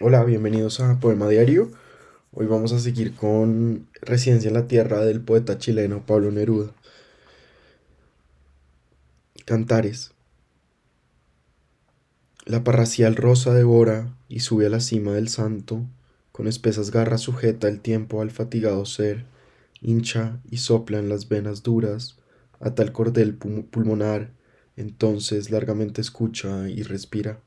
Hola, bienvenidos a Poema Diario. Hoy vamos a seguir con Residencia en la Tierra del poeta chileno Pablo Neruda. Cantares. La parracial rosa devora y sube a la cima del santo, con espesas garras sujeta el tiempo al fatigado ser, hincha y sopla en las venas duras, a tal cordel pulmonar, entonces largamente escucha y respira.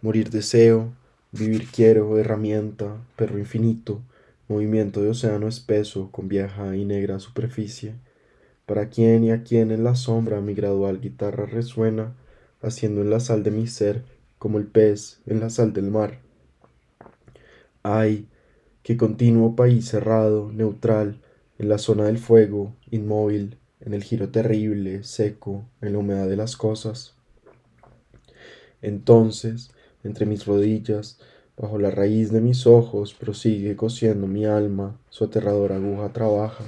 Morir deseo, vivir quiero, herramienta, perro infinito, movimiento de océano espeso con vieja y negra superficie. Para quién y a quién en la sombra mi gradual guitarra resuena, haciendo en la sal de mi ser como el pez en la sal del mar. Ay, qué continuo país cerrado, neutral, en la zona del fuego, inmóvil, en el giro terrible, seco, en la humedad de las cosas. Entonces, entre mis rodillas, bajo la raíz de mis ojos, prosigue cosiendo mi alma, su aterradora aguja trabaja.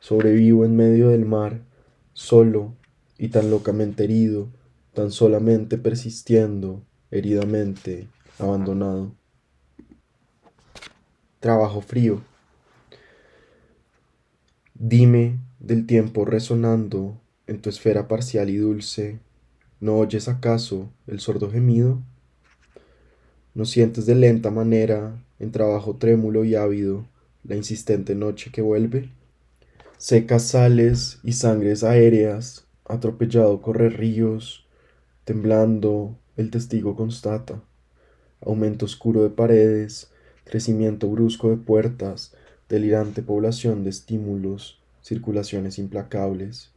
Sobrevivo en medio del mar, solo y tan locamente herido, tan solamente persistiendo, heridamente, abandonado. Trabajo frío. Dime del tiempo resonando en tu esfera parcial y dulce, ¿no oyes acaso el sordo gemido? ¿No sientes de lenta manera, en trabajo trémulo y ávido, la insistente noche que vuelve? Secas sales y sangres aéreas, atropellado correr ríos, temblando el testigo constata, aumento oscuro de paredes, crecimiento brusco de puertas, delirante población de estímulos, circulaciones implacables.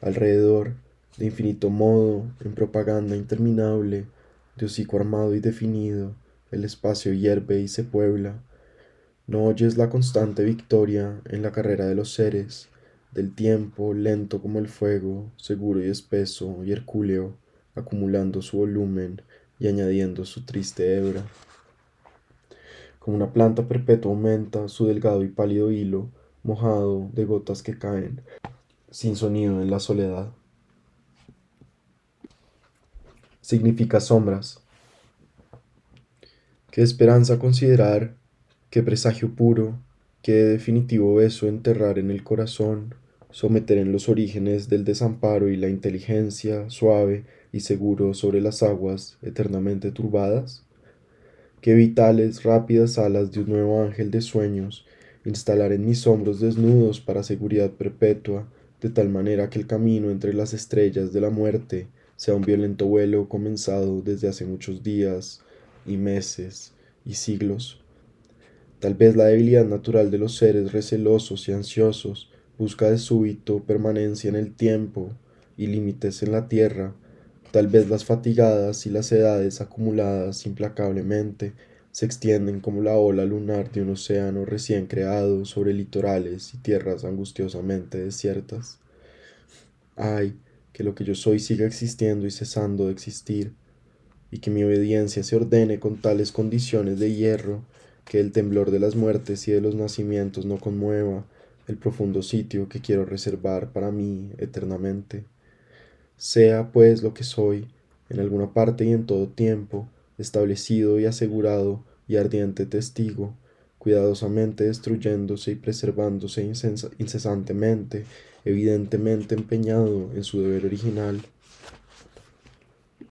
Alrededor, de infinito modo, en propaganda interminable, de hocico armado y definido, el espacio hierve y se puebla. No oyes la constante victoria en la carrera de los seres, del tiempo lento como el fuego, seguro y espeso y hercúleo, acumulando su volumen y añadiendo su triste hebra. Como una planta perpetua aumenta su delgado y pálido hilo, mojado de gotas que caen, sin sonido en la soledad. Significa sombras. Qué esperanza considerar, qué presagio puro, qué definitivo beso enterrar en el corazón, someter en los orígenes del desamparo y la inteligencia suave y seguro sobre las aguas eternamente turbadas. Qué vitales, rápidas alas de un nuevo ángel de sueños, instalar en mis hombros desnudos para seguridad perpetua, de tal manera que el camino entre las estrellas de la muerte sea un violento vuelo comenzado desde hace muchos días y meses y siglos. Tal vez la debilidad natural de los seres recelosos y ansiosos busca de súbito permanencia en el tiempo y límites en la tierra, tal vez las fatigadas y las edades acumuladas implacablemente se extienden como la ola lunar de un océano recién creado sobre litorales y tierras angustiosamente desiertas. Ay, que lo que yo soy siga existiendo y cesando de existir, y que mi obediencia se ordene con tales condiciones de hierro que el temblor de las muertes y de los nacimientos no conmueva el profundo sitio que quiero reservar para mí eternamente. Sea pues lo que soy, en alguna parte y en todo tiempo, establecido y asegurado y ardiente testigo, cuidadosamente destruyéndose y preservándose incesantemente, evidentemente empeñado en su deber original,